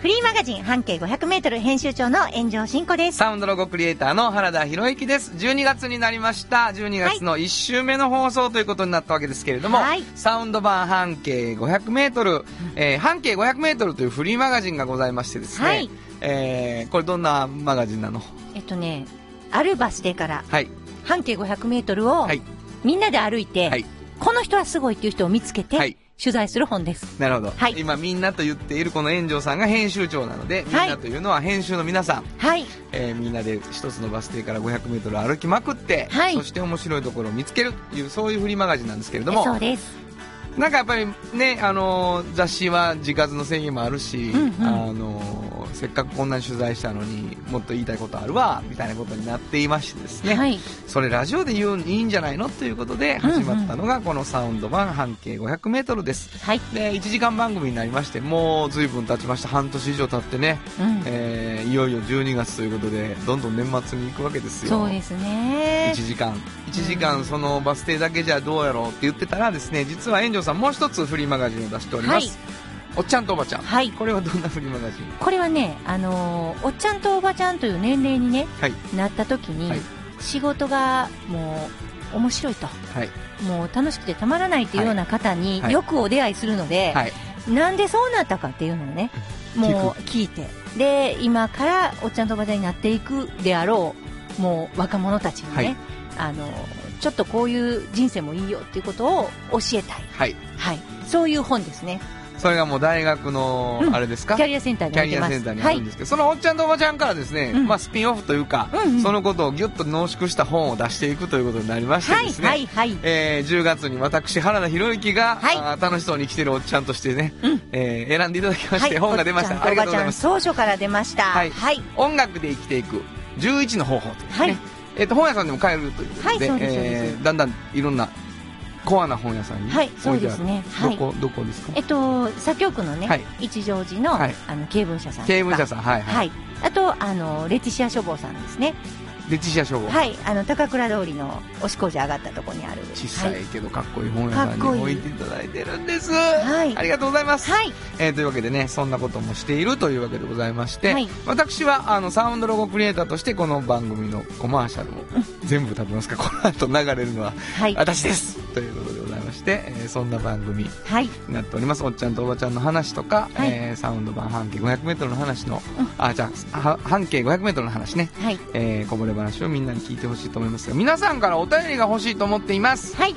フリーマガジン半径500メートル編集長の炎上真子です。サウンドロゴクリエイターの原田博之です。12月になりました。12月の1週目の放送ということになったわけですけれども、はいサウンド版半径500メートル、えー半径500メートルというフリーマガジンがございましてですね、はいえーこれどんなマガジンなの？えっとね、あるバス停からはい。半径500メートルをはい。みんなで歩いて、はい。この人はすごいっていう人を見つけて、はい取材する本です。なるほど。はい今みんなと言っているこの炎上さんが編集長なので、みんはいなというのは編集の皆さん、はい。えーみんなで一つのバス停から500メートル歩きまくって、はいそして面白いところを見つけるという、そういうフリーマガジンなんですけれども、そうです。なんかやっぱりね、あのー雑誌は時数の制限もあるし、うんうんあのーせっかくこんなに取材したのにもっと言いたいことあるわみたいなことになっていましてですね、はい。それラジオで言ういいんじゃないのということで始まったのがこのサウンド版半径 500m ですはい。で1時間番組になりましてもう随分経ちました半年以上経ってね、うん。えーいよいよ12月ということでどんどん年末に行くわけですよそうですね1。時間1時間そのバス停だけじゃどうやろうって言ってたらですね実は炎上さんもう一つフリーマガジンを出しております、はい。おっちゃんとおばちゃん。はい。これはどんなフリーマガジン？これはね、あのーおっちゃんとおばちゃんという年齢にね、はい。なった時に、はい。仕事がもう面白いと。はい。もう楽しくてたまらないっていうような方にはい。よくお出会いするので、はい。なんでそうなったかっていうのをね、もう聞いて、で、今からおっちゃんとおばちゃんになっていくであろう、もう若者たちにね、あの、ちょっとこういう人生もいいよっていうことを教えたい。はいはい。そういう本ですね。それがもう大学のうんあれですか、キャリアセンターにキャ。リアセンターにあるんですけど、そのおっちゃんとおばちゃんからですね、うんまあ、スピンオフというか、うんうんそのことをギュッと濃縮した本を出していくということになりましてはい、ですね、はい、はい。えー10月に私原田博之が、はい楽しそうに生きてるおっちゃんとしてね、うんえー選んでいただきまして、はい、本が出ましたありがとうございます当初から出ました。はいはい。音楽で生きていく11の方法というね、はいえっと本屋さんでも買えるということでだんだんいろんなコアな本屋さんにはいそうですね。はい。どこどこですか？えっと、左京区のね、はい。一乗寺の、はい。あの、経文社さん。経文社さんはいはい、はい。あと、あの、レティシア書房さんですね。レティシア書房、はい。あの、高倉通りの押し工事上がったところにある。小さはい。けどかっこいい本屋さんに置いていただいてるんです、はい。ありがとうございます、はい。えーというわけでねそんなこともしているというわけでございまして、はい。私はあのサウンドロゴクリエイターとしてこの番組のコマーシャルを全部食べますか？この後流れるのははい。私です。ということでえーそんな番組はい。になっておりますおっちゃんとおばちゃんの話とか、はいえーサウンド版半径 500m の話の、あじゃあは半径 500m の話ね、はい。えーこぼれ話をみんなに聞いてほしいと思いますが皆さんからお便りが欲しいと思っていますはい。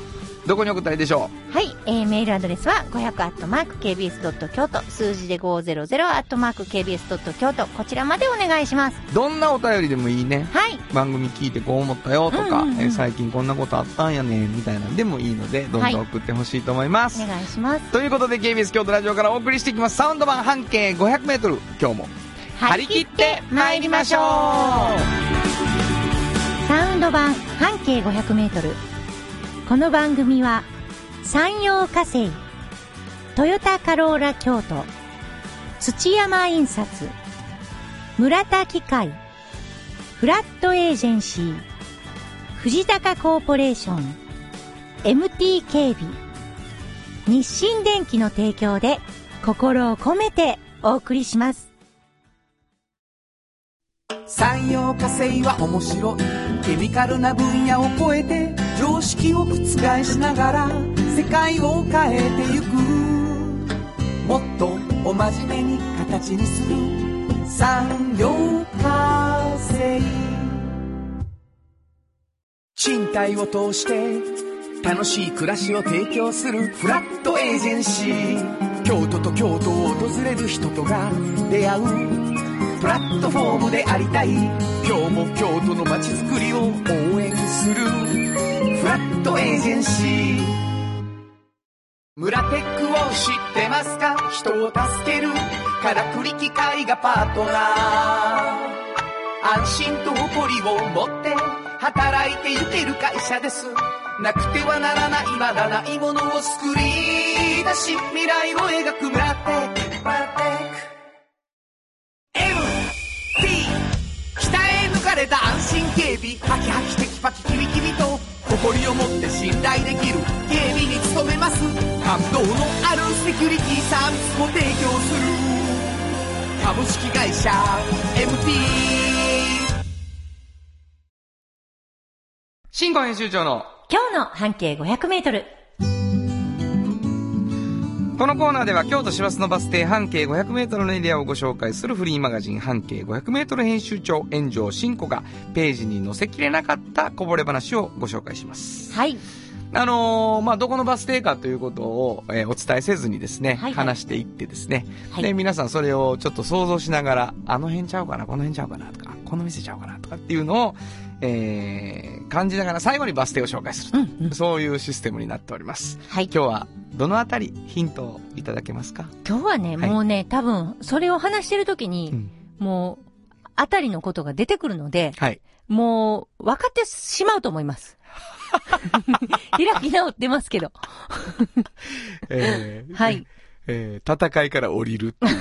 どこに送ったらいいでしょはい。えー、メールアドレスは500アットマーク KBS ドット京都、数字で500アットマーク KBS ドット京都、こちらまでお願いします。うどんなお便りでもいいねはい。番組聞いてこう思ったよとか、うんうんうんえー最近こんなことあったんやねんみたいなんでもいいのでどんどん送ってほしいと思います、お願いします。ということで KBS 京都ラジオからお送りしていきますサウンド版半径 500m 今日も張り切って参りましょうサウンド版半径500メートル。この番組は、山陽火星、トヨタカローラ京都、土山印刷、村田機械、フラットエージェンシー、藤高コーポレーション、MT 警備、日清電機の提供で心を込めてお送りします。産業化成は面白いケミカルな分野を超えて常識を覆しながら世界を変えてゆく。もっとお真面目に形にする。産業化成賃貸を通して楽しい。暮らしを提供するフラットエージェンシー京都と京都を訪れる人とが出会う。プラットフォームでありたい。今日も京都の街づくりを応援する。フラットエージェンシー。村テックを知ってますか？人を助ける。からくり機械がパートナー。安心と誇りを持って働いてゆける会社です。なくてはならないまだないものを作り出し未来を描く。ブラテック。警備ハキハキテキパキキビキビと誇りを持って信頼できる警備に努めます。感動のあるセキュリティサービスも提供する。株式会社 MT 新婚編集長の今日の半径500メートル。このコーナーでは京都市バスのバス停半径500メートルのエリアをご紹介するフリーマガジン半径500メートル編集長炎上真子がページに載せきれなかったこぼれ話をご紹介します。はい。あのーまあ、どこのバス停かということを、えーお伝えせずにですね、はいはい話していってですね、はいで、皆さんそれをちょっと想像しながら、あの辺ちゃうかな、この辺ちゃうかなとか、この店ちゃうかなとかっていうのを、えー感じながら最後にバス停を紹介すると、うんうんそういうシステムになっております。はい。今日はどのあたりヒントをいただけますか？今日はね、はいもうね、多分、それを話してる時に、うんもう、あたりのことが出てくるので、はい。もう、分かってしまうと思います。開き直ってますけど。えーはい。えー戦いから降りるっていう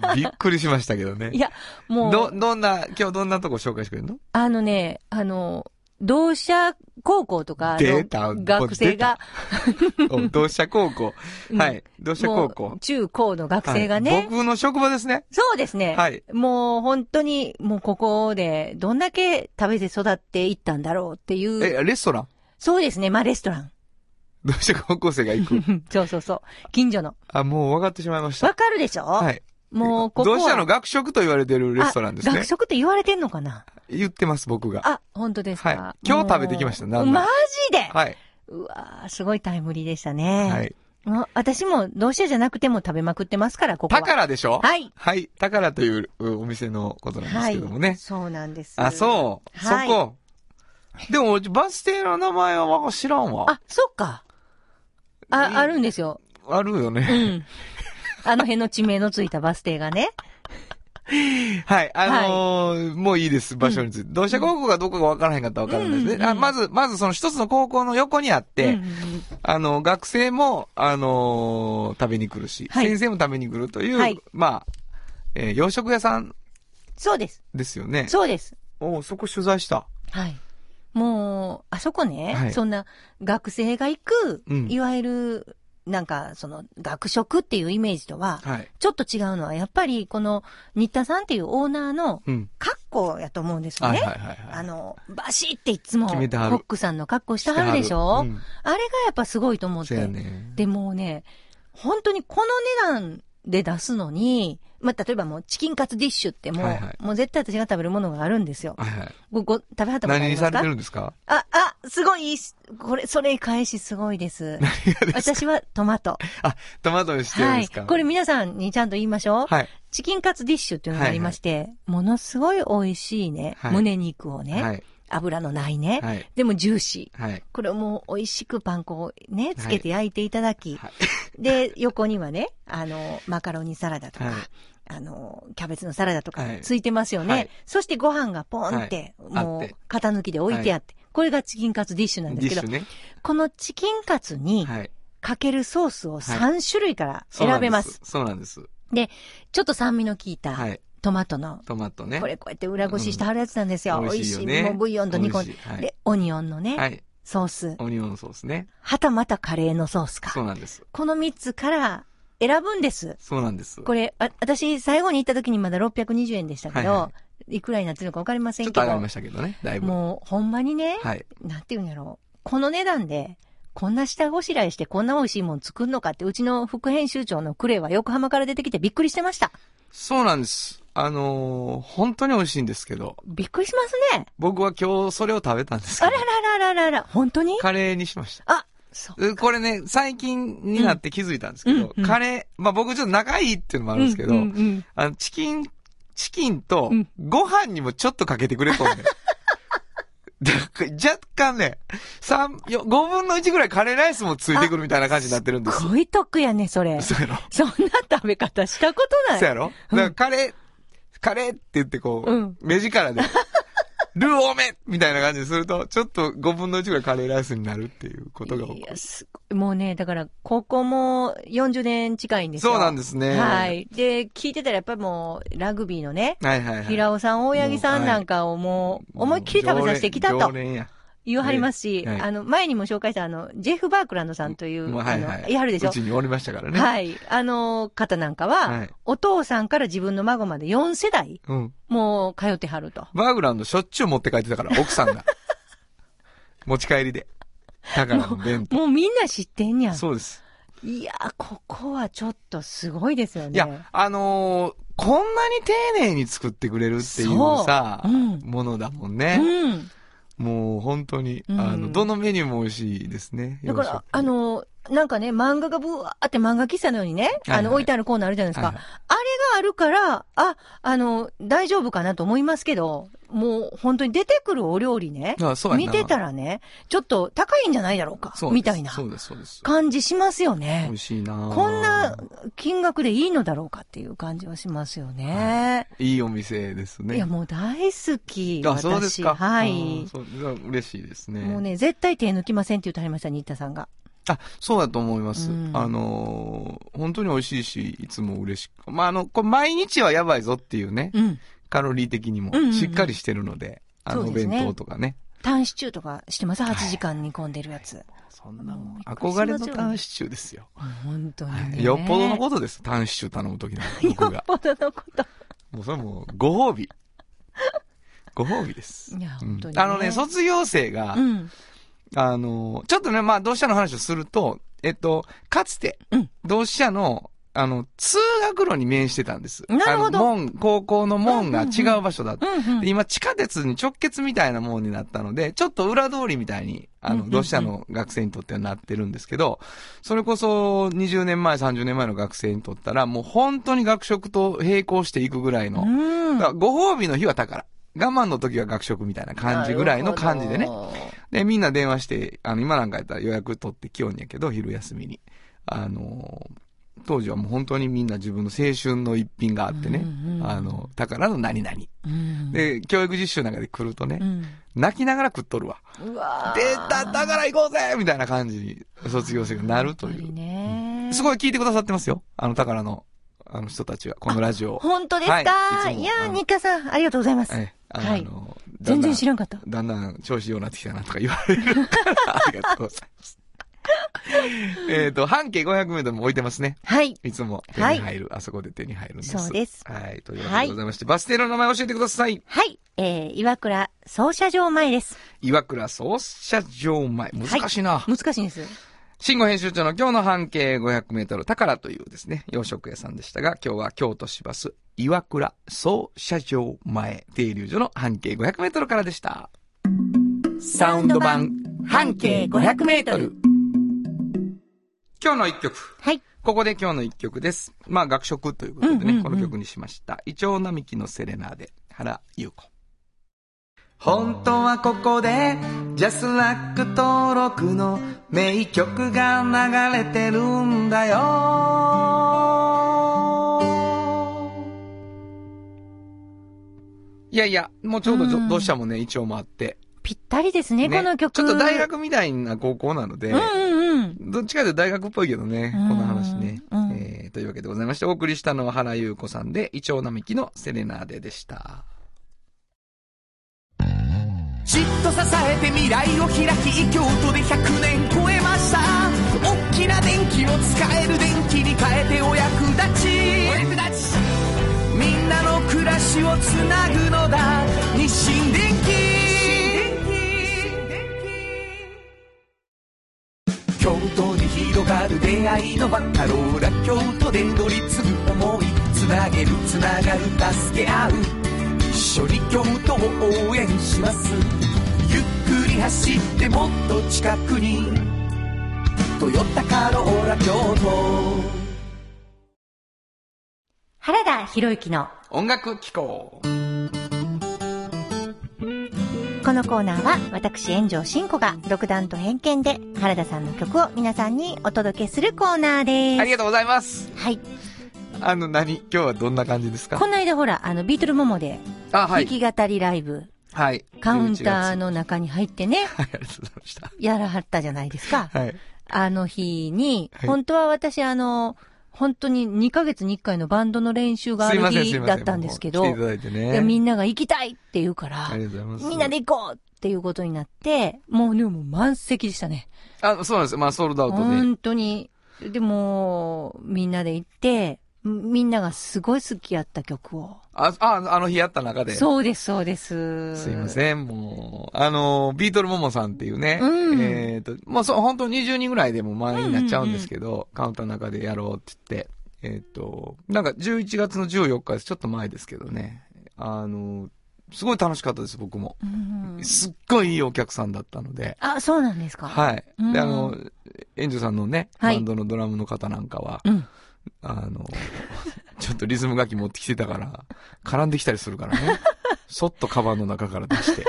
のびっくりしましたけどね。いや、もど、う、どんな、今日どんなとこ紹介してくれるの？あのね、あの、同社高校とかの学生が、お同志社高校。うんはい。同志社高校。中高の学生がはいね、僕の職場ですね。そうですね。はいもう本当に、もうここでどんだけ食べて育っていったんだろうっていう。え、レストラン？そうですね。まあレストラン。同志社高校生が行く？そうそうそう。近所の。あ、もう分かってしまいました。わかるでしょ？はい。もうここは。同志社の学食と言われてるレストランですねあ学。食って言われてんのかな？言ってます、僕が。あ、本当ですか、はい今日食べてきましたなんマジで、はい。うわーすごいタイムリーでしたね。はい。私も同志社じゃなくても食べまくってますから、ここは。宝でしょ？はい。はい。宝といううお店のことなんですけどもね。そうなんです。あ、そう。はいそこ。でも、バス停の名前はわ知らんわ。あ、そっか。あ、あるんですよ。あるようね。ん。あの辺の地名のついたバス停がね。はい。あのーもういいです、場所について。同志社高校がどこかわからへんかったらわからないですね。うんうんうんあまず、まずその一つの高校の横にあって、うんうんうんあの、学生も、あのー食べに来るし、はい先生も食べに来るという、はいまあ、えー洋食屋さんそうです。ですよね。そうです。おそこ取材した。はい。もう、あそこね、はいそんな学生が行く、うんいわゆる、なんか、その、学食っていうイメージとは、はい。ちょっと違うのは、やっぱり、この、新田さんっていうオーナーのうん。格好やと思うんですよね。はいはいはいはい。あの、バシっていつも、コ決めてはるックさんの格好してはるでしょ、うん。あれがやっぱすごいと思っそうやて。ね。でもね、本当にこの値段で出すのに、まあ、例えばもうチキンカツディッシュってもう、はいはいもう絶対私が食べるものがあるんですよ。はいはい。ご、ご、食べはったことありますか？何にされてるんですか？あ、あ、すごいこれ、それ返しすごいです。私はトマト。あ、トマトにしてるんはい。ですかこれ皆さんにちゃんと言いましょう。はい。チキンカツディッシュっていうのがありまして、ものすごい美味しいね、はい胸肉をね、はい。油のないね、はい。でもジューシー。はい。これをもう美味しくパン粉をね、つけて焼いていただき、はいで、横にはね、あの、マカロニサラダとか、はいあの、キャベツのサラダとかはいついてますよね。はいそしてご飯がポンって、もう型抜きで置いてあって、これがチキンカツディッシュなんですけど、ね。このチキンカツにはい。かけるソースを3種類から選べます。そうなんです。ちょっと酸味の効いたはい。トマトの、トマトね。これこうやって裏ごししてはるやつなんですよ。うん美味しい。もうブイヨンと煮込んで。はいで、オニオンのね、はい。ソース。オニオンソースね。はたまたカレーのソースか。そうなんです。この3つから選ぶんです。そうなんです。これ、あ私、最後に行った時にまだ620円でしたけど、はいはいくらになってるのかわかりませんけどちょっと上がりま、したけどね、だいぶ。もう、ほんまにね、はい。なんていうんやろう。この値段で、こんな下ごしらえしてこんな美味しいもん作るのかって、うちの副編集長のクレイは横浜から出てきてびっくりしてました。そうなんです。あのー本当に美味しいんですけど、びっくりしますね。僕は今日それを食べたんですけどあら、ららららら、本当に？カレーにしました。あ、そう。うこれね、最近になって気づいたんですけど、うんうんカレー、まあ僕ちょっと仲いいっていうのもあるんですけど、うんうんうんあの、チキン、チキンとうん、ご飯にもちょっとかけてくれとんね若干ね、三、よ、5分の1ぐらいカレーライスもついてくるみたいな感じになってるんですす。ごい得やね、それ。そうやろそんな食べ方したことない。そうやろだからカレー、カレーって言ってこう、うん目力で、ルー多めみたいな感じにすると、ちょっと5分の1ぐらいカレーライスになるっていうことが起こるいや、。すごい。もうね、だから、高校も40年近いんですよ。そうなんですね。はい。で、聞いてたらやっぱりもう、ラグビーのね、はいはいはい。平尾さん、大八木さんなんかをもう、思いっきり食べさせてきたと常連や。言わはりますし、はいあの、前にも紹介したあの、ジェフ・バークランドさんという、もうはいはい。あの、いはるでしょ？うちにおりましたからね。はい。あの方なんかは、はいお父さんから自分の孫まで4世代、うん。もう通ってはると。バーグランドしょっちゅう持って帰ってたから、奥さんが。持ち帰りで。だからの弁当。もうみんな知ってんやん。そうです。いやー、ここはちょっとすごいですよね。いや、あのーこんなに丁寧に作ってくれるっていうううんものだもんね。うん。もう本当に、うんあの、どのメニューも美味しいですね。だからあの、なんかね、漫画がブワーって漫画喫茶のようにね、あの、はいはい置いてあるコーナーあるじゃないですか。はいはいあれがあるから、あ、あの、大丈夫かなと思いますけど、もう本当に出てくるお料理ね、あそう見てたらね、ちょっと高いんじゃないだろうかそう、みたいな。感じしますよね美味。しいなこんな金額でいいのだろうかっていう感じはしますよね。いいお店ですね。いや、もう大好き。あ、そうですか。はい嬉しいですね。もうね、絶対手抜きませんって言ってはりました、新田さんが。あ、そうだと思います。うんあのー本当に美味しいし、いつも嬉しく。まあ、あの、これ毎日はやばいぞっていうね、うん。カロリー的にもしっかりしてるので、あの、お弁当とかね。タンシチューとかしてます ?8 時間煮込んでるやつ。そんなもん憧れのタンシチューですよ。本当によっぽどのことです。タンシチュー頼むときの 僕が。よっぽどのこと。もうそれもう、ご褒美。ご褒美です。いや、うん本当に、ねあのね、卒業生が、うん。あの、ちょっとね、まあ、同志社の話をすると、えっと、かつてうん、同志社の、あの、通学路に面してたんです。なるほどあの門、高校の門が違う場所だった。うんうんで今、地下鉄に直結みたいなもんになったので、ちょっと裏通りみたいに、あの、うんうんうん同志社の学生にとってはなってるんですけど、それこそ20年前、30年前の学生にとったら、もう本当に学食と並行していくぐらいの、うん。ご褒美の日は宝。我慢の時は学食みたいな感じぐらいの感じでねで、みんな電話して、あの、今なんかやったら予約取ってきよんやけど、昼休みに。あのー当時はもう本当にみんな自分の青春の一品があってね、うんうんあの、宝の何々。どうん。で、教育実習なんかで来るとね、うん。泣きながら食っとるわ。うわー出た宝行こうぜみたいな感じに卒業生がなるという。ね。すごい聞いてくださってますよ。あの宝の、あの人たちは、このラジオを。本当ですか、はいいやー、日課さん、ありがとうございます。ええあの、はい全然知らんかった。だんだん調子ようなってきたなとか言われるから、ありがとうございます。えっと、半径500メートルも置いてますね。はい。いつも手に入る、あそこで手に入るんです。そうですはい。というわけでございまして、バス停の名前教えてください。はい。えー、岩倉操車場前です。岩倉操車場前。難しいな。難しいんです。慎吾編集長の今日の半径500メートル、宝というですね、洋食屋さんでしたが、今日は京都市バス、岩倉操車場前停留所の半径500メートルからでした。サウンド版半径500メートル。今日の一曲。はい。ここで今日の一曲です。まあ、学食ということでね、うんうんうんこの曲にしました。イチョウ並木のセレナーデ、原優子。本当はここで、ジャスラック登録の名曲が流れてるんだよ。いやいや、もうちょうどどうしたもね、イチョウもあって。ぴったりですね、この曲。ちょっと大学みたいな高校なので、うんうんうん。どっちかというと大学っぽいけどね、うんこの話ね。うんえーというわけでございまして、お送りしたのは原優子さんで、イチョウ並木のセレナーデでした。じっと支えて未来を開き京都で100年超えました大きな電気を使える電気に変えてお役立ちお役立ちみんなの暮らしをつなぐのだ日清電気京都に広がる出会いのバカローラ京都で乗り継ぐ思い。つなげるつながる助け合う。一緒に京都を応援します。ゆっくり走ってもっと近くに「トヨタカローラ京都」原田博之の音楽機構。のコーナーは私炎上真子が独断と偏見で原田さんの曲を皆さんにお届けするコーナーです。ありがとうございます。はい。あの、何？今日はどんな感じですか？この間ほら、あの、ビートルモモで、あ、はい。弾き語りライブ、はい。カウンターの。の中に入ってね、はい、ありがとうございました。やらはったじゃないですか。はい。あの日に、はい本当は私あの、本当に2ヶ月に1回のバンドの練習がある。日だったんですけど、みんなが行きたいって言うから。みんなで行こうっていうことになって、もうね、もう満席でしたね。あ、そうなんです。まあ、ソールドアウトで。本当に。でも、みんなで行って、みんながすごい好きやった曲を。あ、あ、あの日やった中で。そうです、そうです。すいません、もう、あの、ビートルモモさんっていうね、うんえっ、と、もうそう、本当20人ぐらいでも満員になっちゃうんですけど、カウンターの中でやろうって言って、えっ、と、なんか11月の14日です。ちょっと前ですけどね。あの、すごい楽しかったです、僕も。うんすっごいいいお客さんだったので。あ、そうなんですかはい。うんで、あの、エンジョさんのね、はいバンドのドラムの方なんかは、うん。あの、ちょっとリズム楽器持ってきてたから、絡んできたりするからね。そっとカバンの中から出して。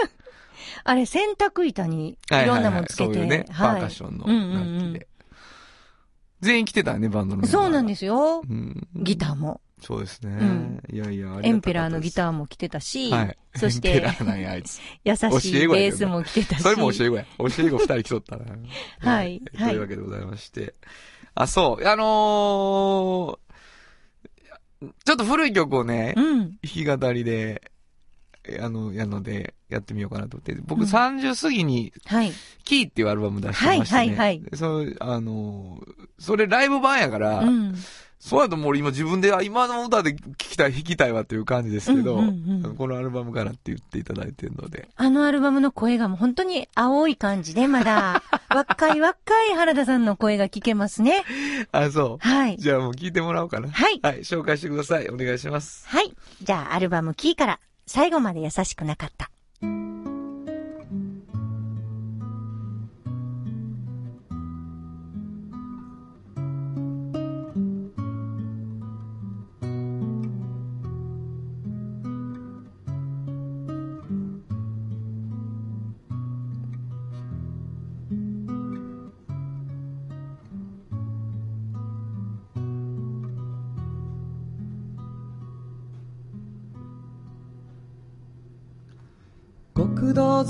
あれ、洗濯板にいはいはいはいろんなものつけて。そういうね、パはいーカッションのうんうん楽うん器で。全員来てたよね、バンドのメンバーそうなんですよ。うん。ギターも。そうですね。んいやいや、エンペラーのギーターも来てたし、はい。そしエンペラてー、なんや、あいつ。優しいベースも来てたし。それも教え子や。教え子二人来とったな。はいというわけでございまして。あ、そう。あのーちょっと古い曲をね、うん。弾き語りで、えあの、やるので、やってみようかなと思って。僕うん30過ぎに、はい。キーっていうアルバム出してまして、ね。はいはいはいでそう、あのーそれライブ版やから、うん。そうやともう俺今自分で、あ、今の歌で聴きたい、弾きたいわっていう感じですけど、うんうんうんこのアルバムからって言っていただいてるので。あのアルバムの声がもう本当に青い感じで、まだ、若い若い原田さんの声が聞けますね。あ、そう。はい。じゃあもう聞いてもらおうかな。はいはい、紹介してください。お願いします。はい。じゃあ、アルバムキーから、最後まで優しくなかった。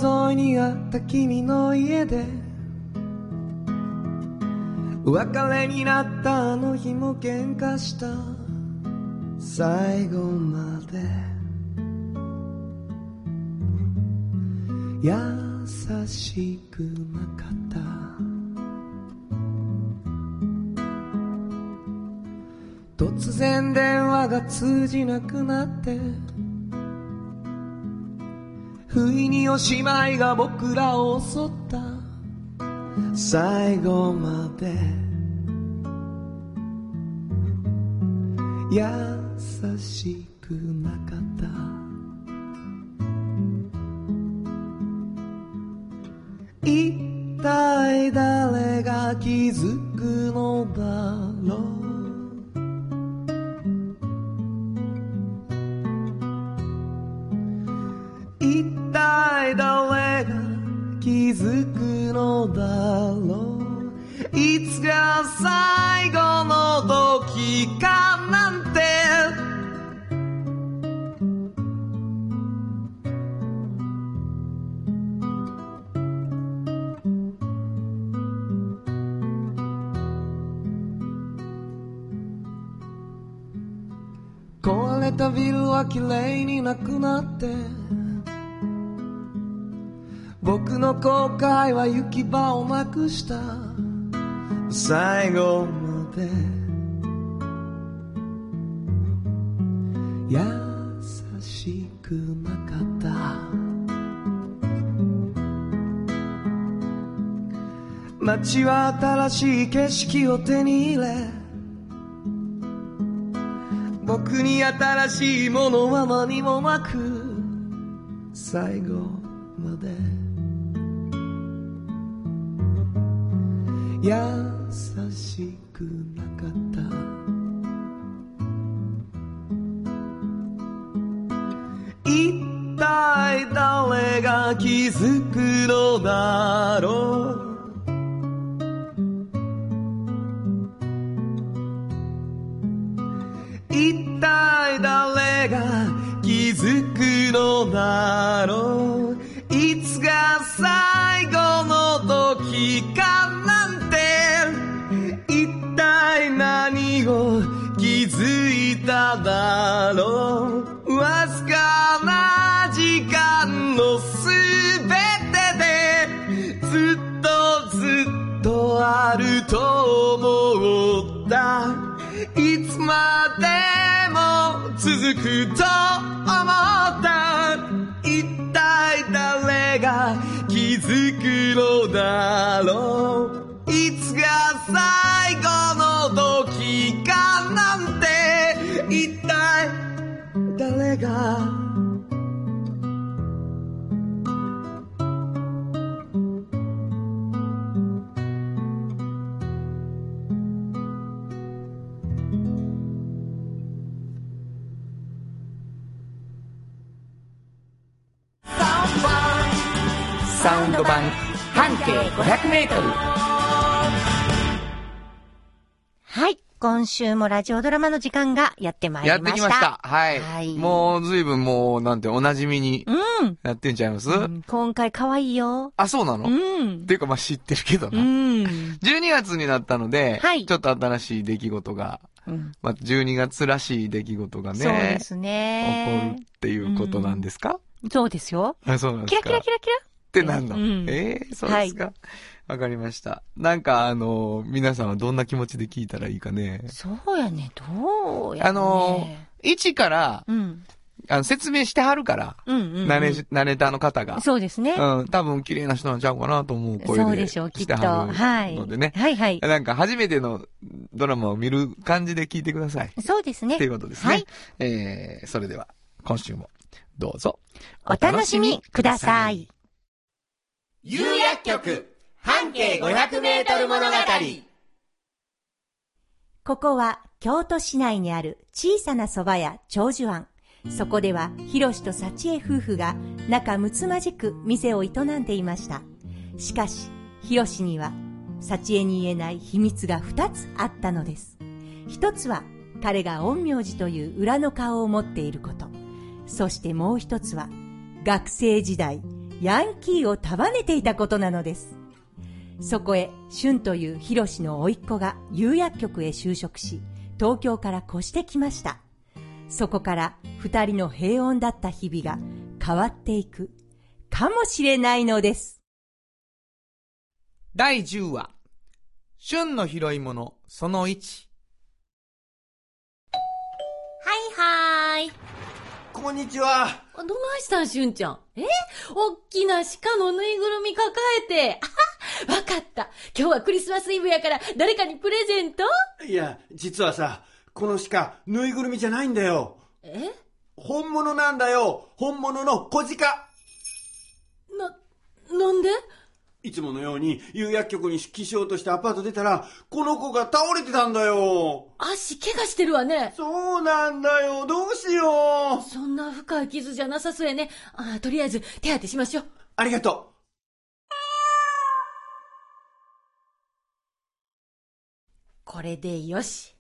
沿いにあった君の家で。お別れになったあの日も喧嘩した。最後まで。優しくなかった。突然電話が通じなくなって。不意におしまいが僕らを襲った。最後まで。優しくなかった。一体誰が気づくの綺麗になくなって僕の後悔は行き場をなくした。最後まで。優しくなかった。街は新しい景色を手に入れに新しいものは何もなく最後まで。優しくなかった。一体誰が気づくのだろう。500m はい今週もラジオドラマの時間がやってまいりました。やってきました。はい。はい、もう、ずいぶんもう、なんて、お馴染みに。うん。やってんちゃいます、うん、今回可愛いよ。あ、そうなの？うん。っていうか、まあ、知ってるけどな。うん。12月になったので、はい。ちょっと新しい出来事が、うん。まあ、12月らしい出来事がね。そうですね。起こるっていうことなんですか、うん、そうですよ。あ、そうなんですか。キラキラキラキラってなんの、うんええそうですかわ、かりました。なんかあの、皆さんはどんな気持ちで聞いたらいいかね？そうやね。どうやね。あの、一から、うん。あの説明してはるから、うんうん、うん。ナレナレーターの方が。そうですね。うん、多分綺麗な人なんちゃうかなと思う声で。そうでしょう、きっと。はい。のでね。はいはい。なんか初めてのドラマを見る感じで聞いてください。そうですね。っていうことですね。はい。えー、それでは、今週も、どうぞ。お楽しみください。有薬局半径500メートル物語ここは京都市内にある小さな蕎麦屋長寿庵。そこでは、ひろしと幸恵夫婦が仲睦まじく店を営んでいました。しかし、ひろしには、幸恵に言えない秘密が二つあったのです。一つは、彼が陰陽師という裏の顔を持っていること。そしてもう一つは、学生時代、ヤンキーを束ねていたことなのです。そこへ、俊というヒロシの甥っ子が釉薬局へ就職し、東京から越してきました。そこから二人の平穏だった日々が変わっていく、かもしれないのです。第10話、旬の拾い物、その1。はいはーい。こんにちは。あどないしたん、しゅんちゃん？え？おっきな鹿のぬいぐるみ抱えて。あはわかった。今日はクリスマスイブやから誰かにプレゼント？いや、実はさ、この鹿、ぬいぐるみじゃないんだよ。え？本物なんだよ。本物の小鹿。な、なんで？いつものように、有薬局に出勤しようとしてアパート出たら、この子が倒れてたんだよ。足怪我してるわね。そうなんだよ。どうしよう。そんな深い傷じゃなさそうやね。あとりあえず手当てしましょう。ありがとこれでよし。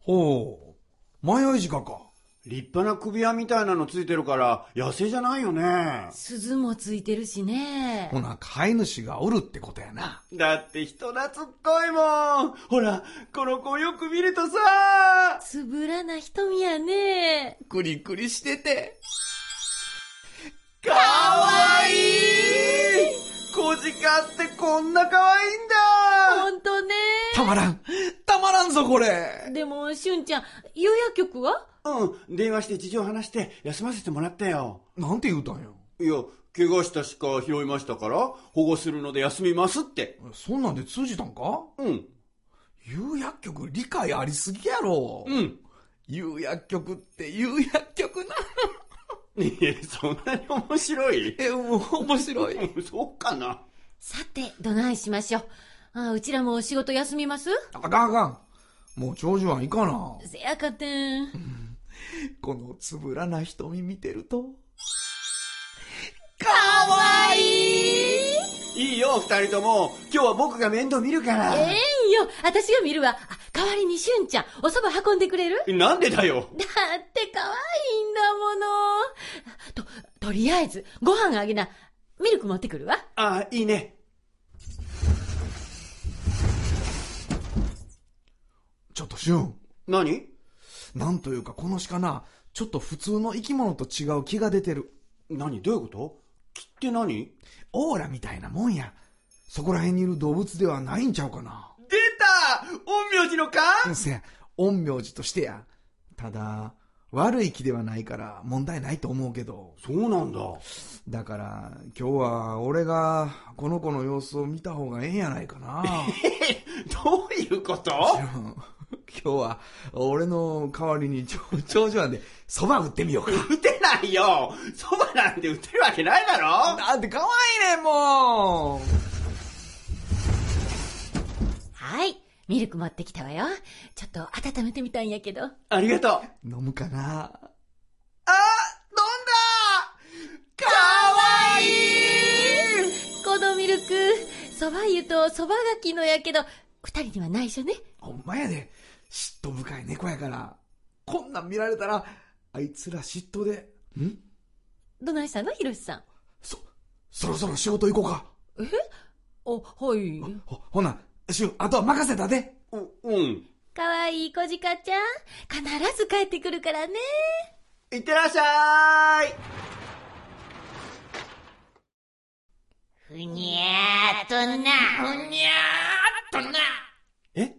ほう。迷い鹿か。う。立派な首輪みたいなのついてるから、野生じゃないよね。鈴もついてるしね。ほな、飼い主がおるってことやな。だって人懐っこいもん。ほら、この子よく見るとさ。つぶらな瞳やね。クリクリしてて。かわいい小鹿ってこんなかわいいんだほんとね。たまらん。たまらんぞ、これ。でも、しゅんちゃん、有薬局は？うん、電話して事情話して休ませてもらったよ。なんて言うたんよ。いや、怪我した鹿拾いましたから、保護するので休みますって。そんなんで通じたんか？うん、有薬局理解ありすぎやろ。うん。有薬局って有薬局な。いや、そんなに面白い？え、もう面白い。う んそうかな。さて、どないしましょう。あうちらも仕事休みます？あかんあかん。もう長寿はいかな。せやかてん。このつぶらな瞳見てると。いいよ、二人とも。今日は僕が面倒見るから。ええんよ。私が見るわ。あ、代わりにしゅんちゃん、お蕎麦運んでくれる？なんでだよ。だって可愛いんだもの。と、とりあえず、ご飯あげな。ミルク持ってくるわ。あ、いいね。ちょっと俊。何？なんというか、この鹿な、ちょっと普通の生き物と違う気が出てる。何？どういうこと？きっって何？オーラみたいなもんや。そこら辺にいる動物ではないんちゃうかな。出た陰陽師のかうんせや、陰陽師としてや。ただ、悪い気ではないから問題ないと思うけど。そうなんだ。だから、今日は俺がこの子の様子を見た方がええんやないかな。どういうこと？今日は俺の代わりに長長女なんで蕎麦打ってみようか。打てないよそばなんて打てるわけないだろだって可愛いねんもうはい。ミルク持ってきたわよ。ちょっと温めてみたんやけど。ありがとう。飲むかな？あ飲んだかわいいこのミルク、蕎麦湯と蕎麦がきのやけど、二人には内緒ね。ほんまやで。嫉妬深い猫やから。こんなん見られたら、あいつら嫉妬で。ん？どないしたの？ひろしさん。そ、そろそろ仕事行こうか。あ、はい。ほ、ほな、しゅう、あとは任せたで。う、うん。かわいい小鹿ちゃん。必ず帰ってくるからね。いってらっしゃいふにゃーっとな。ふにゃーっとな？え？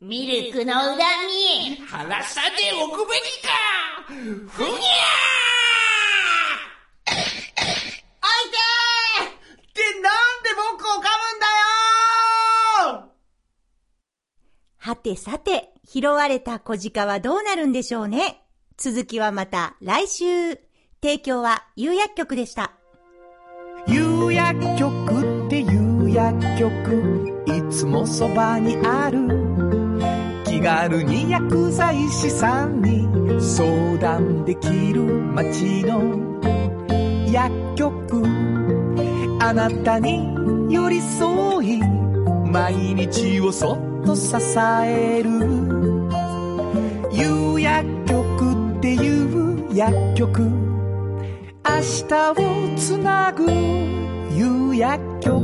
ミルクの恨み、晴らさでおくべきか。ふにゃーあいてってなんで僕を噛むんだよはてさて、拾われた小鹿はどうなるんでしょうね。続きはまた来週。提供は有薬局でした。有薬局薬局いつもそばにある。気軽に薬剤師さんに相談できる街の薬局。あなたに寄り添い毎日をそっと支える。有薬局っていう薬局。明日をつなぐ夕薬局。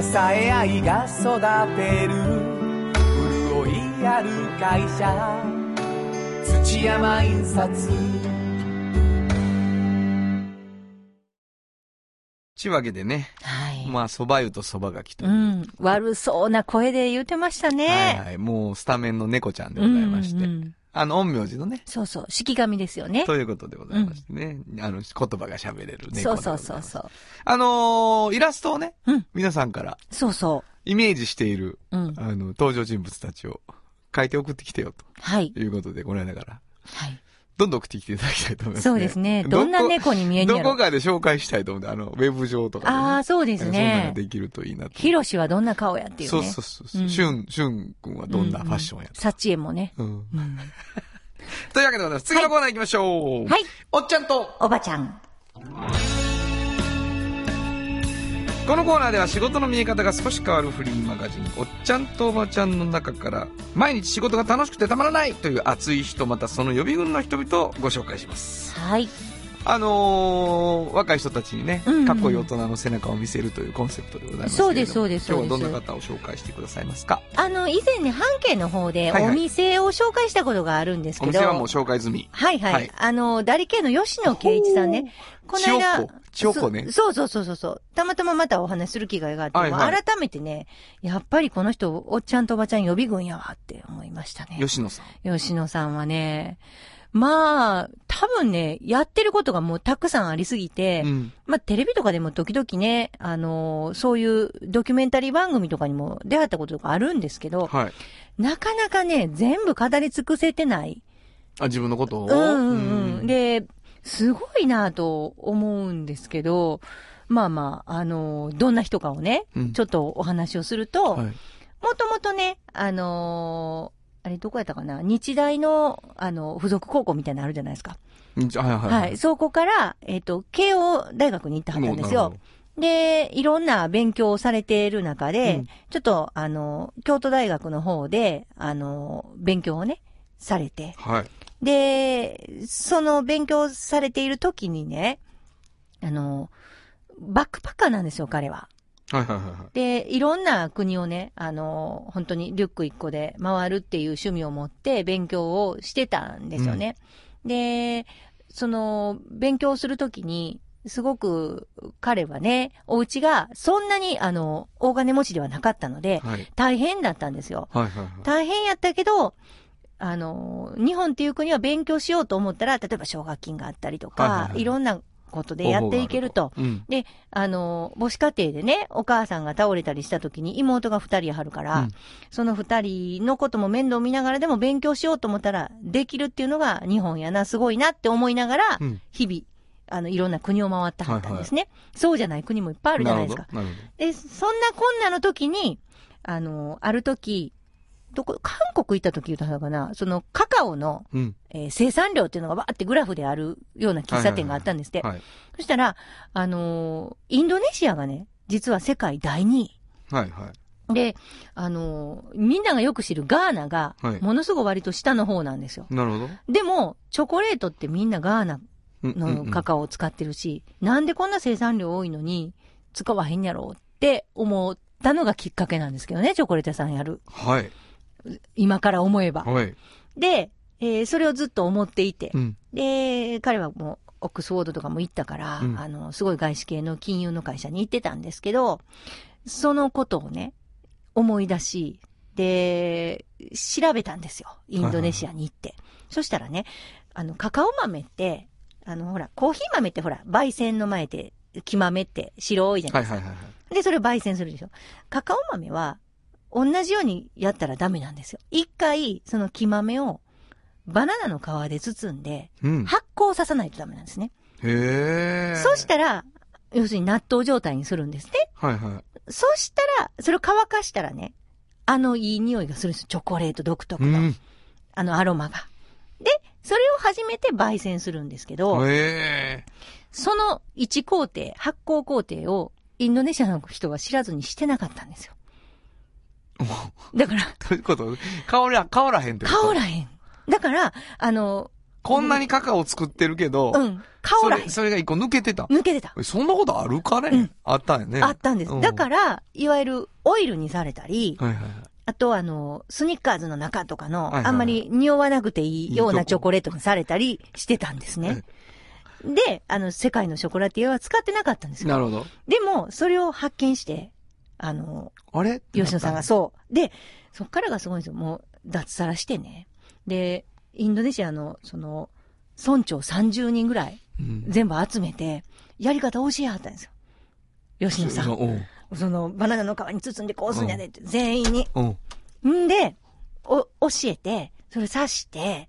支え合いが育てる潤いある会社土山印刷ちゅうわけでね、はい。まあ、蕎麦湯と蕎麦がきというう。ん。悪そうな声で言ってましたね。はいはい。もうスタメンの猫ちゃんでございまして。うんうんあの、陰陽師のね。そうそう。式神ですよね。ということでございましてね。あの、言葉が喋れる猫でそうそうそうそう。あのーイラストをね、うん皆さんからそうそイメージしている、う。うん。あの、登場人物たちを書いて送ってきてよ、はい。ということで、この間から、はい。どんどん送ってきていただきたいと思います、そうですね。どんな猫に見えんやろどこかで紹介したいと思う？んで、あの、ウェブ上とかで、ね。ああ、そうですそんなの。できるといいなと。ヒロシはどんな顔やっていうね。そうそうそうシュン、シュン君はどんなファッションやと。サチエもね。うん。うん というわけでございます。次のコーナー行きましょう。はい。おっちゃんと、おばちゃん。このコーナーでは仕事の見え方が少し変わるフリーマガジン、おっちゃんとおばちゃんの中から、毎日仕事が楽しくてたまらないという熱い人、またその予備軍の人々をご紹介します。はい。あのー、若い人たちにね、うんうんかっこいい大人の背中を見せるというコンセプトでございます。そうですそうです今日はどんな方を紹介してくださいますか？あの、以前ね、半径の方ではいはいお店を紹介したことがあるんですおけど。店はもう紹介済み。はいはい。はいあの、ダリ系の吉野圭一さんね。この間。千代ねそそうそうそうそう。たまたままたお話しする機会があって、はいはい改めてね、やっぱりこの人、おっちゃんとおばちゃん予備軍やわって思いましたね。吉野さん。吉野さんはね、まあ、多分ね、やってることがもうたくさんありすぎて、うん。まあ、テレビとかでも時々ね、あのーそういうドキュメンタリー番組とかにも出会ったこととかあるんですけど、はい。なかなかね、全部語り尽くせてない。あ、自分のことを？うんうんうん。、で、すごいなと思うんですけど、まあまあ、あのーどんな人かをね、うんちょっとお話をすると、はい。もともとね、あのーあれどこやったかな？日大の、あの、付属高校みたいなのあるじゃないですか。うんはいはいはい。そこから、えっ、と、慶応大学に行ってはったんですよ。で、いろんな勉強をされている中で、うんちょっと、あの、京都大学の方で、あの、勉強をね、されて。どはい。で、その勉強されている時にね、あの、バックパッカーなんですよ、彼は。はいはいはいはい。で、いろんな国をね、あの、本当にリュック一個で回るっていう趣味を持って勉強をしてたんですよね。で、その、勉強するときに、すごく彼はね、お家がそんなにあの、大金持ちではなかったので、はい。大変だったんですよ。はいはいはい。大変やったけど、あの、日本っていう国は勉強しようと思ったら、例えば奨学金があったりとか、はいはいはいいろんなことでやっていけると。うん。で、あの、母子家庭でね、お母さんが倒れたりした時に妹が二人あるから、うんその二人のことも面倒見ながらでも勉強しようと思ったら、できるっていうのが日本やな、すごいなって思いながら、うん日々、あの、いろんな国を回ってはったんですね。そうじゃない国もいっぱいあるじゃないですか。で、そんなこんなの時に、あの、ある時、どこ、韓国行った時言ったのかな、そのカカオの。うん。えー生産量っていうのがわーってグラフであるような喫茶店があったんですって。はい。そしたら、あのーインドネシアがね、実は世界第2位。はいはい。で、あのーみんながよく知るガーナがはい、ものすごい割と下の方なんですよ。なるほど。でも、チョコレートってみんなガーナうんうんうんのカカオを使ってるし、なんでこんな生産量多いのに使わへんやろうって思ったのがきっかけなんですけどね、チョコレート屋さんやる。はい。今から思えば。はい。で、えーそれをずっと思っていてう、ん。で、彼はもう、オックスフォードとかも行ったから、うんあの、すごい外資系の金融の会社に行ってたんですけど、そのことをね、思い出し、で、調べたんですよ。インドネシアに行って。そしたらね、あの、カカオ豆って、あの、ほら、コーヒー豆ってほら、焙煎の前って、木豆って白いじゃないですか。はいはいはいはい。で、それを焙煎するでしょ。カカオ豆は、同じようにやったらダメなんですよ。一回、その木豆を、バナナの皮で包んで、うん。発酵させないとダメなんですね。へえ。そしたら、要するに納豆状態にするんですね。はいはい。そしたら、それを乾かしたらね、あのいい匂いがするんですよ。チョコレート独特の、うん。あのアロマが。で、それを初めて焙煎するんですけど。その一工程、発酵工程をインドネシアの人は知らずにしてなかったんですよ。だから、ということ？変わら、変わらへんってこと？香らへん。だから、あの、こんなにカカオ作ってるけど、うん、香らへんそれ、。それが一個抜けてた？抜けてた。そんなことあるかね、うんあったんやね。あったんです。うだから、いわゆるオイルにされたり、はいはいはい。あとあの、スニッカーズの中とかの、はいはいはいあんまり匂わなくていいようなチョコレートにされたりしてたんですね。で、あの、世界のショコラティエは使ってなかったんですよ。なるほど。でも、それを発見して、あの、あれ？吉野さんがそう。で、そっからがすごいんですよ。もう、脱サラしてね。で、インドネシアの、その、村長30人ぐらい、うん。全部集めて、やり方教えはったんですよ。吉野さん。うん。その、バナナの皮に包んでこうすんやでって、全員に。うん。んで、お、教えて、それ刺して、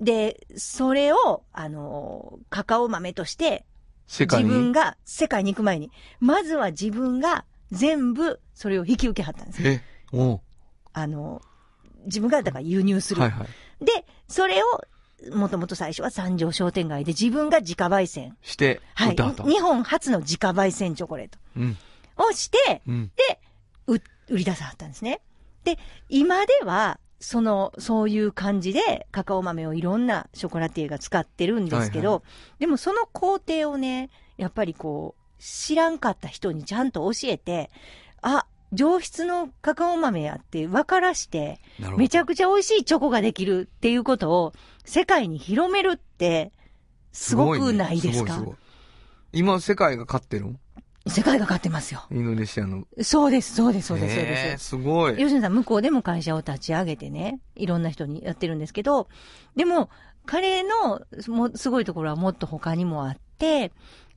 で、それを、あの、カカオ豆として、自世界に？分が、世界に行く前に、まずは自分が全部、それを引き受けはったんですよ。え、おうあの、自分がだから輸入する。はいはい。で、それを、もともと最初は三条商店街で自分が自家焙煎。して、はい。日本初の自家焙煎チョコレートうん。をして、うん。で、う、売り出さはったんですね。で、今では、その、そういう感じで、カカオ豆をいろんなショコラティエが使ってるんですけど、はいはでもその工程をね、やっぱりこう、知らんかった人にちゃんと教えて、あ、上質のカカオ豆やって分からして。めちゃくちゃ美味しいチョコができるっていうことを世界に広めるって、すごくないですか？今、世界が勝ってるん世界が勝ってますよ。インドネシアの。そうです、そうです、そうです、そうです。すごい。吉野さん、向こうでも会社を立ち上げてね、いろんな人にやってるんですけど、でも、彼の、も、すごいところはもっと他にもあって、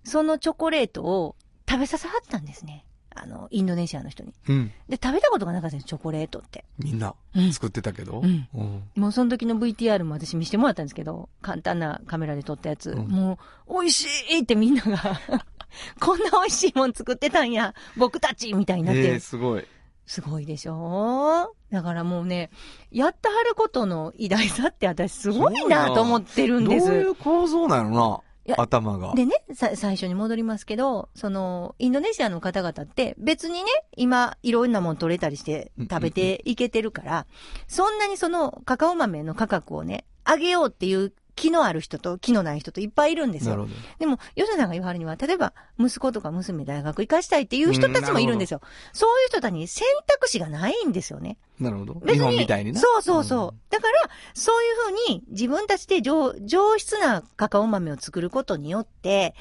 そのチョコレートを食べさせはったんですね。あの、インドネシアの人に。うん。で、食べたことがなかったんですチョコレートって。みんなうん作ってたけど？うんうん。もうその時の VTR も私見せてもらったんですけど、簡単なカメラで撮ったやつ、うんもう、美味しいってみんなが、こんな美味しいもん作ってたんや、僕たちみたいになって、ええ、すごい。すごいでしょ？だからもうね、やってはることの偉大さって私すごいなと思ってるんです。どういう構造なのな？頭が。でね、さ、最初に戻りますけど、その、インドネシアの方々って別にね、今、いろんなもん取れたりして食べていけてるから、そんなにそのカカオ豆の価格をね、上げようっていう気のある人と気のない人といっぱいいるんですよ。でも、吉野さんが言わはるには、例えば、息子とか娘大学行かしたいっていう人たちもいるんですよ。そういう人たちに選択肢がないんですよね。なるほど。別に日本みたいにな。そうそうそう。だから、そういうふうに自分たちで上上質なカカオ豆を作ることによって、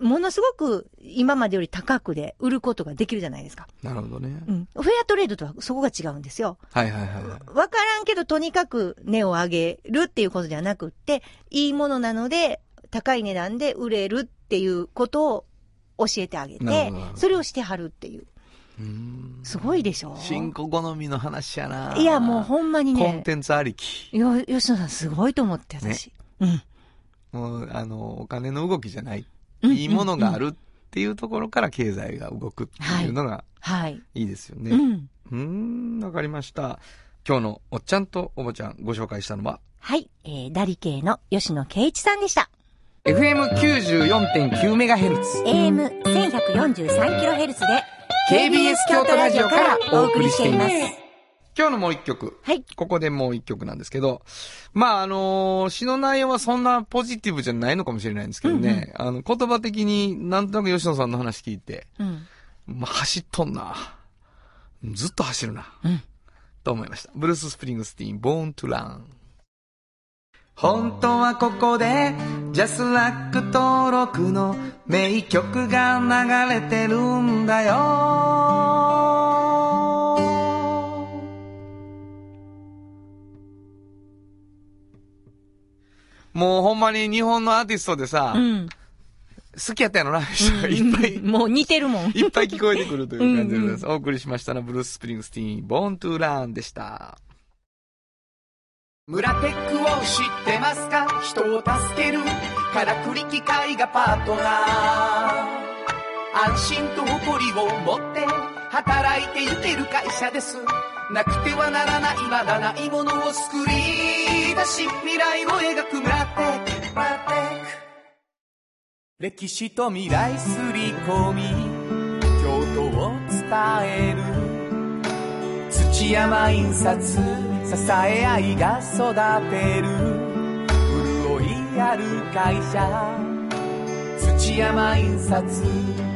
ものすごく今までより高くで売ることができるじゃないですか。なるほどね。うん。フェアトレードとはそこが違うんですよ。はいはいはいはい。わからんけど、とにかく値を上げるっていうことじゃなくって、いいものなので、高い値段で売れるっていうことを教えてあげてそれをしてはるっていう。うーんすごいでしょ？新子好みの話やな。いや、もうほんまにね。コンテンツありき。よ、吉野さんすごいと思って、私。うん。もう、あの、お金の動きじゃない。うんいいものがあるっていうところから経済が動くっていうのがはい。いいですよね。うん。うーん、わかりました。今日のおっちゃんとおばちゃんご紹介したのは、はい。えー、ダリ系の吉野圭一さんでした。FM94.9MHz。AM1143kHz で、KBS 京都ラジオからお送りしています。今日のもう一曲。はい。ここでもう一曲なんですけど、まあ、あのー詩の内容はそんなポジティブじゃないのかもしれないんですけどね、あの、言葉的になんとなく吉野さんの話聞いて、うん。まあ、走っとんな。ずっと走るな。うんと思いました。ブルース・スプリングスティーン、Born to Run。本当はここで、ジャスラック登録の名曲が流れてるんだよ。もうほんまに日本のアーティストでさ、うん。好きやったやろな、いっぱい。もう似てるもん。いっぱい聞こえてくるという感じでございます。お送りしましたのはブルース・スプリングスティーン、ボーントゥーランでした。村テックを知ってますか？人を助けるからくり機械がパートナー安心と誇りを持って働いていける会社ですなくてはならないまだないものを作り出し未来を描く村テック村テック歴史と未来すり込み。京都を伝える。土山印刷支え合いが育てる。潤いある会社。土山印刷。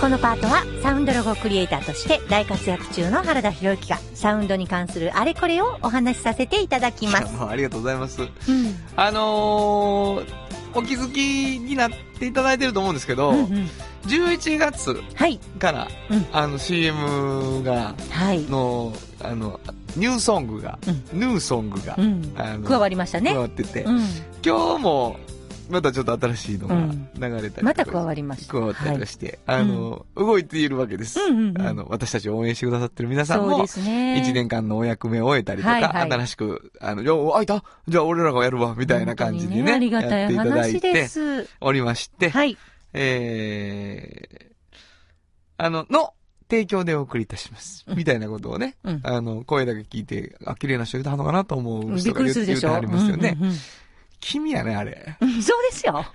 このパートはサウンドロゴクリエイターとして大活躍中の原田博之がサウンドに関するあれこれをお話しさせていただきます。ありがとうございます。うん。あのー、お気づきになっていただいてると思うんですけど、うんうん。11月はい。から、うんあの CM が、はい。の、あの、ニューソングが、ニューソングが、うん。加わりましたね。加わってて、うん。今日も、またちょっと新しいのがうん流れたりまた加わりました。加わったりして、あの、動いているわけです。あの、私たちを応援してくださってる皆さんもそうで、すね。一年間のお役目を終えたりとか、新しく、あの、よ、開いた？じゃあ俺らがやるわ、みたいな感じにありがたいやっていただいてす。おりまして、はい。えー、あの、の、提供でお送りいたします。みたいなことをね、うんあの、声だけ聞いて、あ、綺麗な人いたのかなと思う人が。言ってはりますよね。君やね、あれ。う んそうですよ。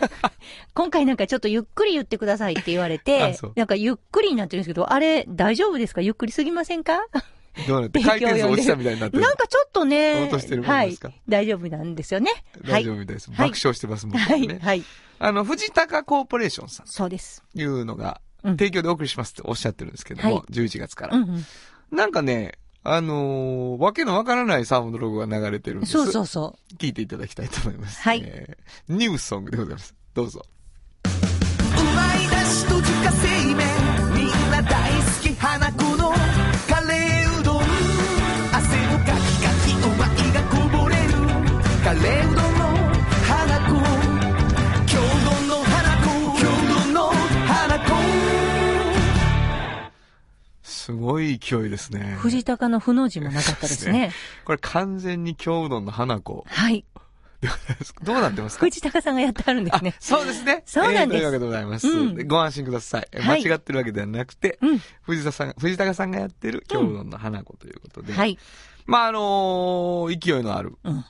今回なんかちょっとゆっくり言ってくださいって言われあてなんかゆっくりになってるんですけど、あれ大丈夫ですか？ゆっくりすぎませんか？どうなって 回転数落ちたみたいになってるなんかちょっとね、落としてるもんですか？はい。大丈夫なんですよね。大丈夫みたいです。はい爆笑してますもんね。はい。はい。あの、藤高コーポレーションさんそうです。というのが、うん提供でお送りしますっておっしゃってるんですけども、はい11月から。なんかね、あのーわけのわからないサウンドロゴが流れてるんです。そうそうそ聞いていただきたいと思います。はいえーニュースソングでございます。どうぞ。うまいだしと自家製麺みんな大好き花子のすごい勢いですね。う。藤高の負の字もなかったですね。これ完全に京うどんの花子はい。どうなってますか？藤高さんがやってあるんですね。そうですね。そうなんですえーというわけでございます。うんご安心ください。間違ってるわけではなくて、うん。藤田さん、藤高さんがやってる京うどんの花子ということで。はい。まあ、あのー勢いのあるうん。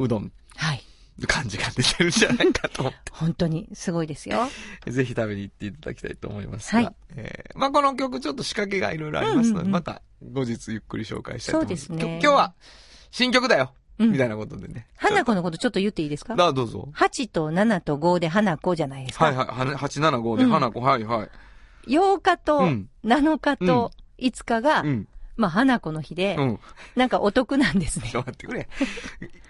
うどんはい。の感じが出てるんじゃないかと思っ 本当にすごいですよ。て、ぜひ食べに行っていただきたいと思いますが。はいえーまあ、この曲ちょっと仕掛けがいろいろありますので、うんうんうんまた後日ゆっくり紹介したいと思います。そうですね今日は新曲だよ、うんみたいなことでね。花子のことちょっと言っていいですか？だ、どうぞ。8と7と5で花子じゃないですか。はいはい、は875でうん花子、はいはい。8日とうん7日と5日が、うん。まあ花子の日で、うん。なんかお得なんですねちょ。っと待ってくれ。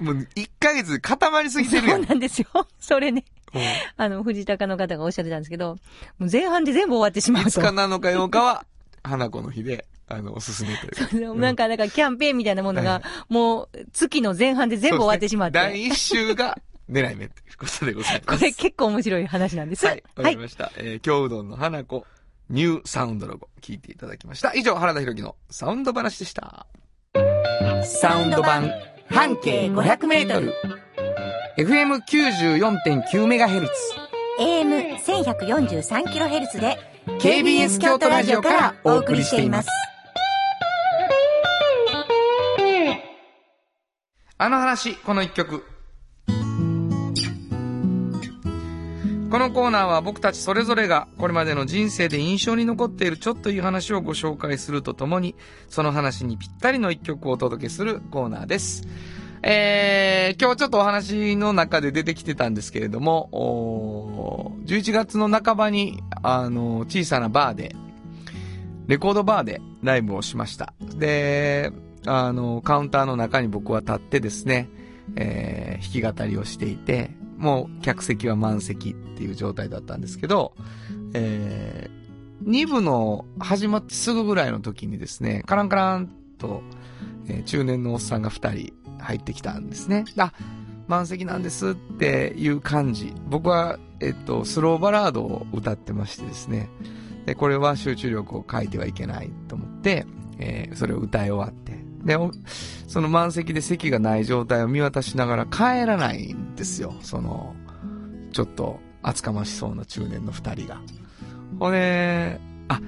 もう、1ヶ月固まりすぎてるや。そうんなんですよ。それね。うんあの、藤高の方がおっしゃってたんですけど、もう前半で全部終わってしまう5と。日7日8日は、花子の日で、あの、おすすめというか。なんか、なんかキャンペーンみたいなものはが、もう月の前半で全部終わってしまって。第1週が狙い目ということでございます。これ結構面白い話なんです。はい、わかりました。えー、京うどんの花子、ニューサウンドロゴ、聞いていただきました。以上、原田博之のサウンド話でした。サウンド版半径500メートル FM94.9MHz。AM1143kHz で、KBS 京都ラジオからお送りしています。あの話、この一曲。このコーナーは僕たちそれぞれがこれまでの人生で印象に残っているちょっといい話をご紹介するとともに、その話にぴったりの一曲をお届けするコーナーです。えー、今日ちょっとお話の中で出てきてたんですけれども、11月の半ばに、あの、小さなバーで、レコードバーでライブをしました。で、あの、カウンターの中に僕は立ってですね、えー弾き語りをしていて、もう客席は満席っていう状態だったんですけど、えー、2部の始まってすぐぐらいの時にですね、カランカランと、えー中年のおっさんが2人入ってきたんですね。あ、満席なんですっていう感じ。僕は、えっと、スローバラードを歌ってましてですね。で、これは集中力を欠いてはいけないと思って、えーそれを歌い終わって。で、その満席で席がない状態を見渡しながら帰らないんですよ。その、ちょっと厚かましそうな中年の二人が。ほんで、あ、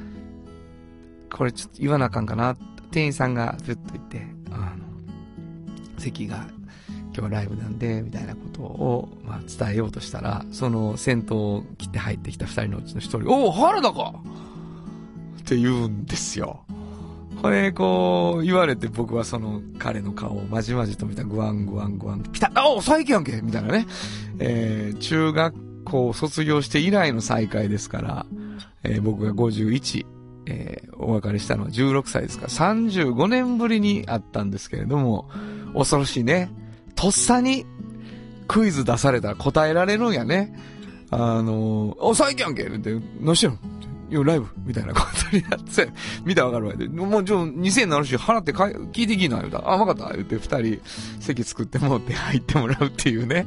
これちょっと言わなあかんかな。店員さんがずっと言って、あの、席が今日ライブなんで、みたいなことを、まあ、伝えようとしたら、その先頭を切って入ってきた二人のうちの一人、おお、原田かって言うんですよ。これ、こう、言われて僕はその彼の顔をまじまじと見たグワングワングワン。ピタッお最近やんけみたいなね。えー、中学校卒業して以来の再会ですから、えー僕が51、えーお別れしたのは16歳ですから、35年ぶりに会ったんですけれども、恐ろしいね。とっさにクイズ出されたら答えられるんやね。あのー、お、最近やんけって、何してんのいや、ライブみたいなことになって、見たらわかるわ。で、もう、じゃあ、2000円なるし、払ってかい聞いてきな、言うたら、あ、わかった、言って、二人、席作ってもって入ってもらうっていうね。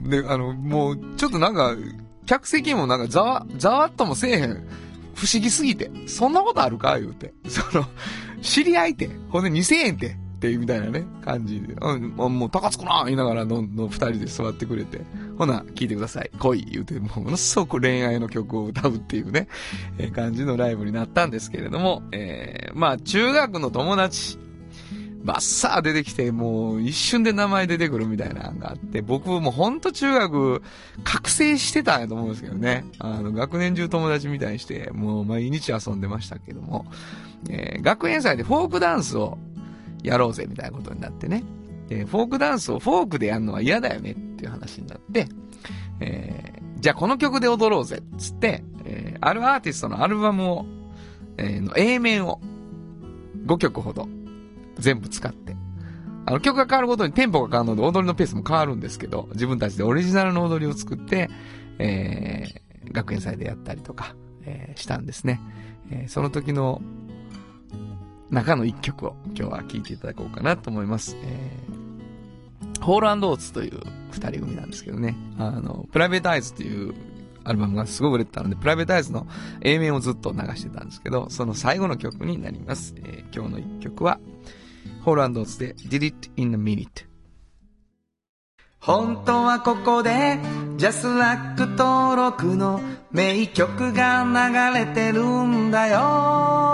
で、あの、もう、ちょっとなんか、客席もなんか、ざわ、ざわっともせえへん。不思議すぎて。そんなことあるか？言うて。その、知り合いって。ほんで2000円って。ってみたいなね、感じで。うん、もう高つくな言いながらの、の二人で座ってくれて。ほな、聞いてください。恋言うて、ものすごく恋愛の曲を歌うっていうね、えー感じのライブになったんですけれども、えーまあ、中学の友達バッサー出てきて、もう一瞬で名前出てくるみたいなのがあって、僕もほんと中学、覚醒してたんやと思うんですけどね。あの、学年中友達みたいにして、もう毎日遊んでましたけども、えー学園祭でフォークダンスをやろうぜみたいなことになってね。で、フォークダンスをフォークでやるのは嫌だよねっていう話になって、えーじゃあこの曲で踊ろうぜっつって、えーあるアーティストのアルバムを、えーの A 面を5曲ほど全部使って、あの曲が変わるごとにテンポが変わるので踊りのペースも変わるんですけど、自分たちでオリジナルの踊りを作って、えー学園祭でやったりとか、えーしたんですね。えーその時の中の一曲を今日は聴いていただこうかなと思います。えーホールオーツという二人組なんですけどね。あの、プライベートアイズっていうアルバムがすごい売れてたので、プライベートアイズの A 面をずっと流してたんですけど、その最後の曲になります。えー今日の一曲は、ホールオーツで Did It in a Minute。本当はここでジャスラック登録の名曲が流れてるんだよ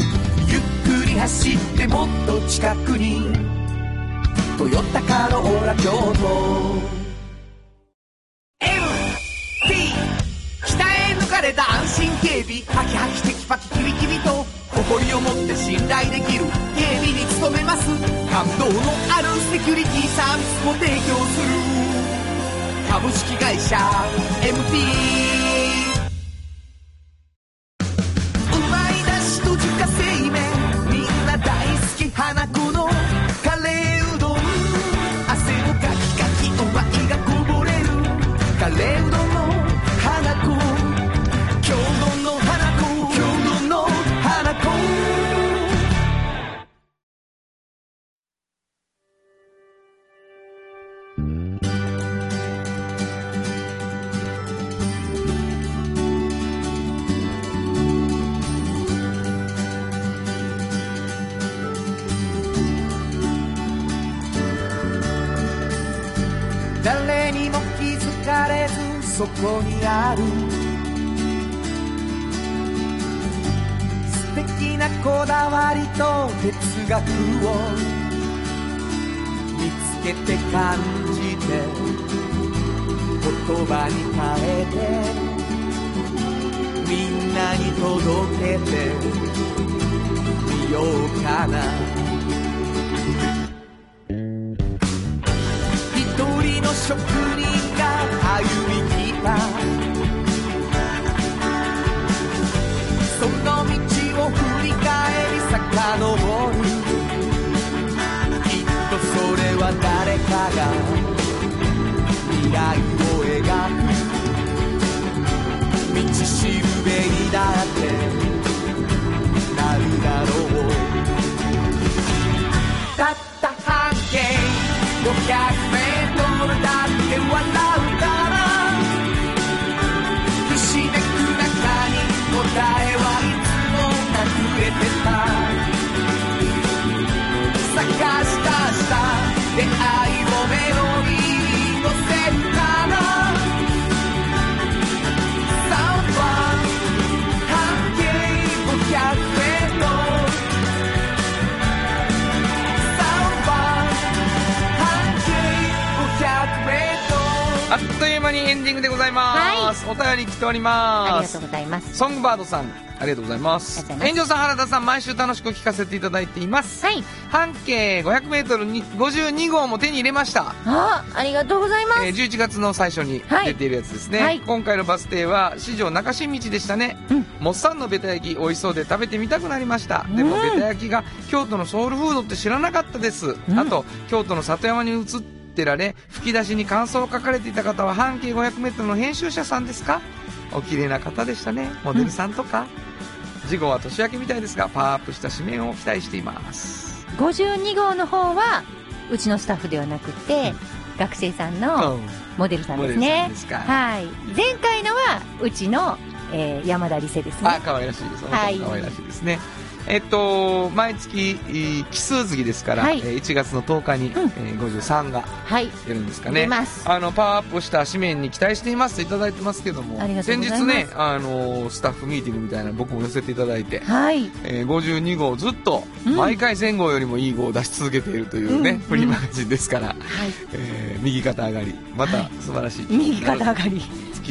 走ってもっと近くに。トヨタカローラ京都。MT 北へ抜かれた安心警備。ハキハキテキパキキビキビと。誇りを持って信頼できる。警備に努めます。感動のあるセキュリティサービスも提供する。株式会社 MT そこにある。素敵なこだわりと哲学を見つけて感じて言葉に変えてみんなに届けてみようかな。一人の職人べお便り来ております。ありがとうございます。ソングバードさん、ありがとうございます。炎上さん、原田さん、毎週楽しく聞かせていただいています。はい。半径500メートルに52号も手に入れました。あ、ありがとうございます。えー11月の最初にはい出ているやつですね、はい今回のバス停は四条中新道でしたね、うんモッサンのベタ焼き美味しそうで食べてみたくなりました、でもうんベタ焼きが京都のソウルフードって知らなかったです、うんあと京都の里山に移ってられ吹き出しに感想を書かれていた方は半径 500m の編集者さんですか？お綺麗な方でしたね。モデルさんとか。次号は年明けみたいですが、パワーアップした紙面を期待しています。52号の方は、うちのスタッフではなくて、学生さんのうんモデルさんですねんですか。はい。前回のは、うちの、えー山田理瀬ですあ、ね。可愛らしいです。はい可愛らしいですね。えっと、毎月、えー奇数月ですから、はいえー1月の10日に、うんえー53がはい。出るんですかね。出ます。あの、パワーアップした紙面に期待していますといただいてますけども、先日ね、あの、スタッフミーティングみたいなの僕も寄せていただいて、はい。えー52号ずっと、うん毎回1000号よりもいい号を出し続けているというね、うんフリーマガジンですから、はい。えー右肩上がり、また素晴らしい、右肩上がり。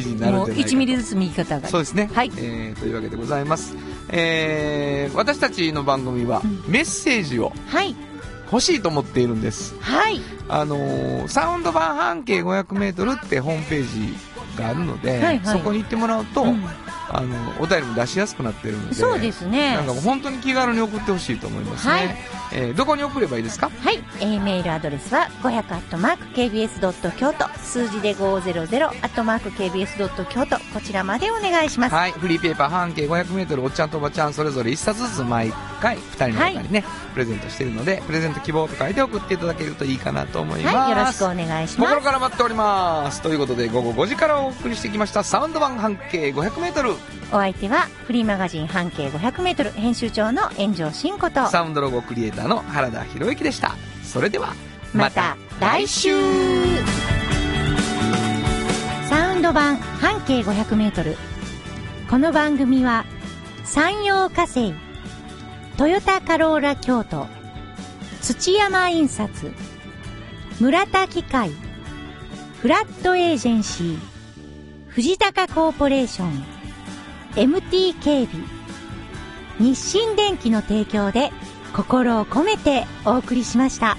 記事になるんじゃないかと1ミリずつ右肩上がり。そうですね。はいえーというわけでございます。えー私たちの番組はうんメッセージをはい。欲しいと思っているんです。はい。あのーサウンド版半径500メートルってホームページがあるので、はいはいそこに行ってもらうと、うんあの、お便りも出しやすくなってるので、そうですねなんかもう本当に気軽に送ってほしいと思いますね。はいえーどこに送ればいいですか？はい、えーメールアドレスは500アットマーク KBS ドット京都数字で500アットマーク KBS ドット京都こちらまでお願いします。はい、フリーペーパー半径500メートルおっちゃんとおばちゃんそれぞれ1冊ずつ毎回2人の方にね、プレゼントしているので、プレゼント希望と書いて送っていただけるといいかなと思います。はい、よろしくお願いします。心から待っております。ということで、午後5時からお送りしてきました、サウンド版半径500メートル。お相手はフリーマガジン半径500メートル編集長の炎上真子と、サウンドロゴクリエイターの原田博之でした。それでは、また来週。サウンド版半径500メートル。この番組は山陽火星トヨタカローラ京都土山印刷村田機械フラットエージェンシー藤高コーポレーション MT 警備日清電機の提供で心を込めてお送りしました。